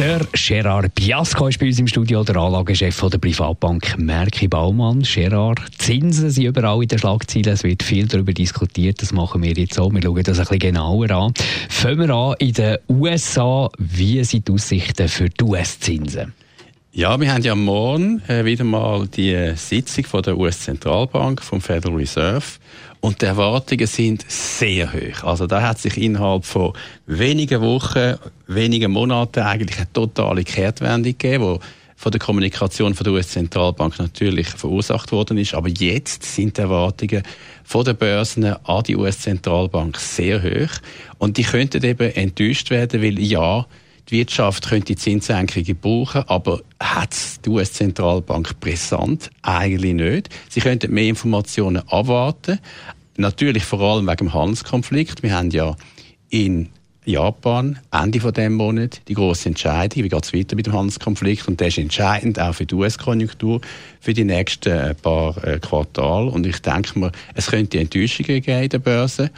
der Gerard Biasco ist bei uns im Studio, der Anlagechef der Privatbank Merki Baumann. Gerard, Zinsen sind überall in den Schlagzeilen. Es wird viel darüber diskutiert. Das machen wir jetzt so. Wir schauen das ein bisschen genauer an. Fangen wir an in den USA. Wie sind die Aussichten für die US-Zinsen? Ja, wir haben ja morgen äh, wieder mal die Sitzung von der US-Zentralbank, vom Federal Reserve. Und die Erwartungen sind sehr hoch. Also da hat sich innerhalb von wenigen Wochen, wenigen Monaten eigentlich eine totale Kehrtwende gegeben, wo von der Kommunikation von der US-Zentralbank natürlich verursacht worden ist. Aber jetzt sind die Erwartungen von den Börsen an die US-Zentralbank sehr hoch. Und die könnten eben enttäuscht werden, weil ja, die Wirtschaft könnte Zinssenkungen brauchen, aber hat die US-Zentralbank brisant? Eigentlich nicht. Sie könnten mehr Informationen abwarten. Natürlich vor allem wegen dem Handelskonflikt. Wir haben ja in Japan Ende von dem Monat die große Entscheidung, wie geht es weiter mit dem Handelskonflikt und das ist entscheidend auch für die US-Konjunktur für die nächsten äh, paar äh, Quartale und ich denke mir, es könnte Enttäuschungen geben in der Börse,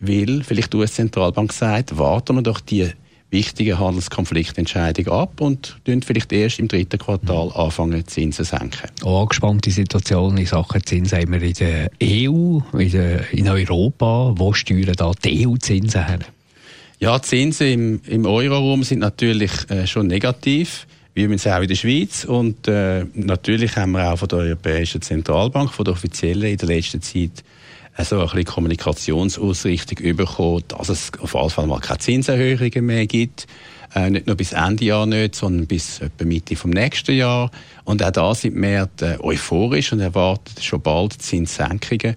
weil vielleicht die US-Zentralbank sagt, warten wir doch die wichtige Handelskonfliktentscheidung ab und tun vielleicht erst im dritten Quartal anfangen, Zinsen zu senken. Auch angespannte Situation in Sachen Zinsen haben wir in der EU, in, der, in Europa. Wo steuern da die EU-Zinsen her? Ja, die Zinsen im, im Euroraum sind natürlich äh, schon negativ wie wir es auch in der Schweiz. Und äh, natürlich haben wir auch von der Europäischen Zentralbank, von der offiziellen in der letzten Zeit so ein bisschen Kommunikationsausrichtung bekommen, dass es auf jeden Fall mal keine Zinserhöhungen mehr gibt. Äh, nicht nur bis Ende Jahr nicht, sondern bis etwa Mitte vom nächsten Jahr. Und auch da sind wir äh, euphorisch und erwarten schon bald Zinssenkungen.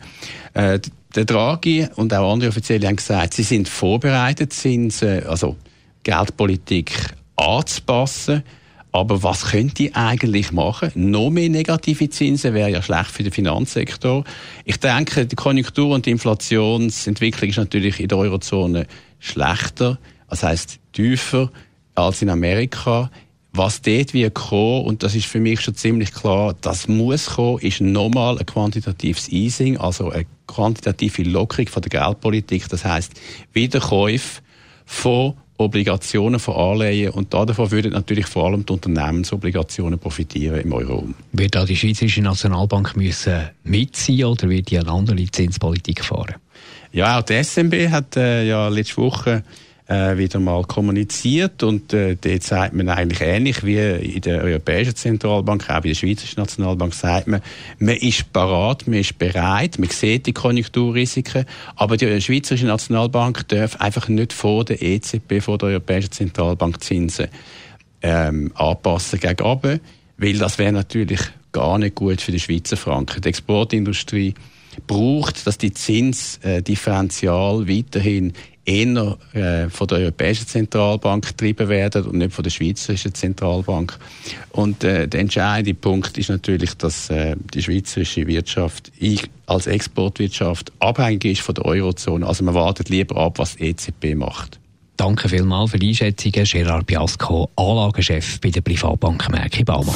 Äh, der Draghi und auch andere Offizielle haben gesagt, sie sind vorbereitet, Zinsen, also Geldpolitik anzupassen. Aber was könnte ich eigentlich machen? Noch mehr negative Zinsen wäre ja schlecht für den Finanzsektor. Ich denke, die Konjunktur- und die Inflationsentwicklung ist natürlich in der Eurozone schlechter, das heißt tiefer als in Amerika. Was dort wird kommen, und das ist für mich schon ziemlich klar, das muss kommen, ist nochmal ein quantitatives Easing, also eine quantitative Lockerung von der Geldpolitik. Das heißt Wiederkäufe von Obligationen von Anleihen und davon würden natürlich vor allem die Unternehmensobligationen profitieren im Euro. Wird da die Schweizerische Nationalbank müssen mitziehen oder wird die eine andere Zinspolitik fahren? Ja, auch die SMB hat äh, ja letzte Woche äh, wieder mal kommuniziert. Und äh, dort sagt man eigentlich ähnlich wie in der Europäischen Zentralbank, auch bei der Schweizerischen Nationalbank sagt man, man ist parat, man ist bereit, man sieht die Konjunkturrisiken, aber die Schweizerische Nationalbank darf einfach nicht vor der EZB, vor der Europäischen Zentralbank Zinsen ähm, anpassen gegen weil das wäre natürlich gar nicht gut für die Schweizer Franken. Die Exportindustrie braucht, dass die Zinsdifferenzial weiterhin eher äh, von der Europäischen Zentralbank getrieben werden und nicht von der Schweizerischen Zentralbank. Und äh, der entscheidende Punkt ist natürlich, dass äh, die schweizerische Wirtschaft als Exportwirtschaft abhängig ist von der Eurozone. Also man wartet lieber ab, was die EZB macht. Danke vielmals für die Einschätzungen, Gerard Biasco, Anlagechef bei der Privatbank Merki Baumann.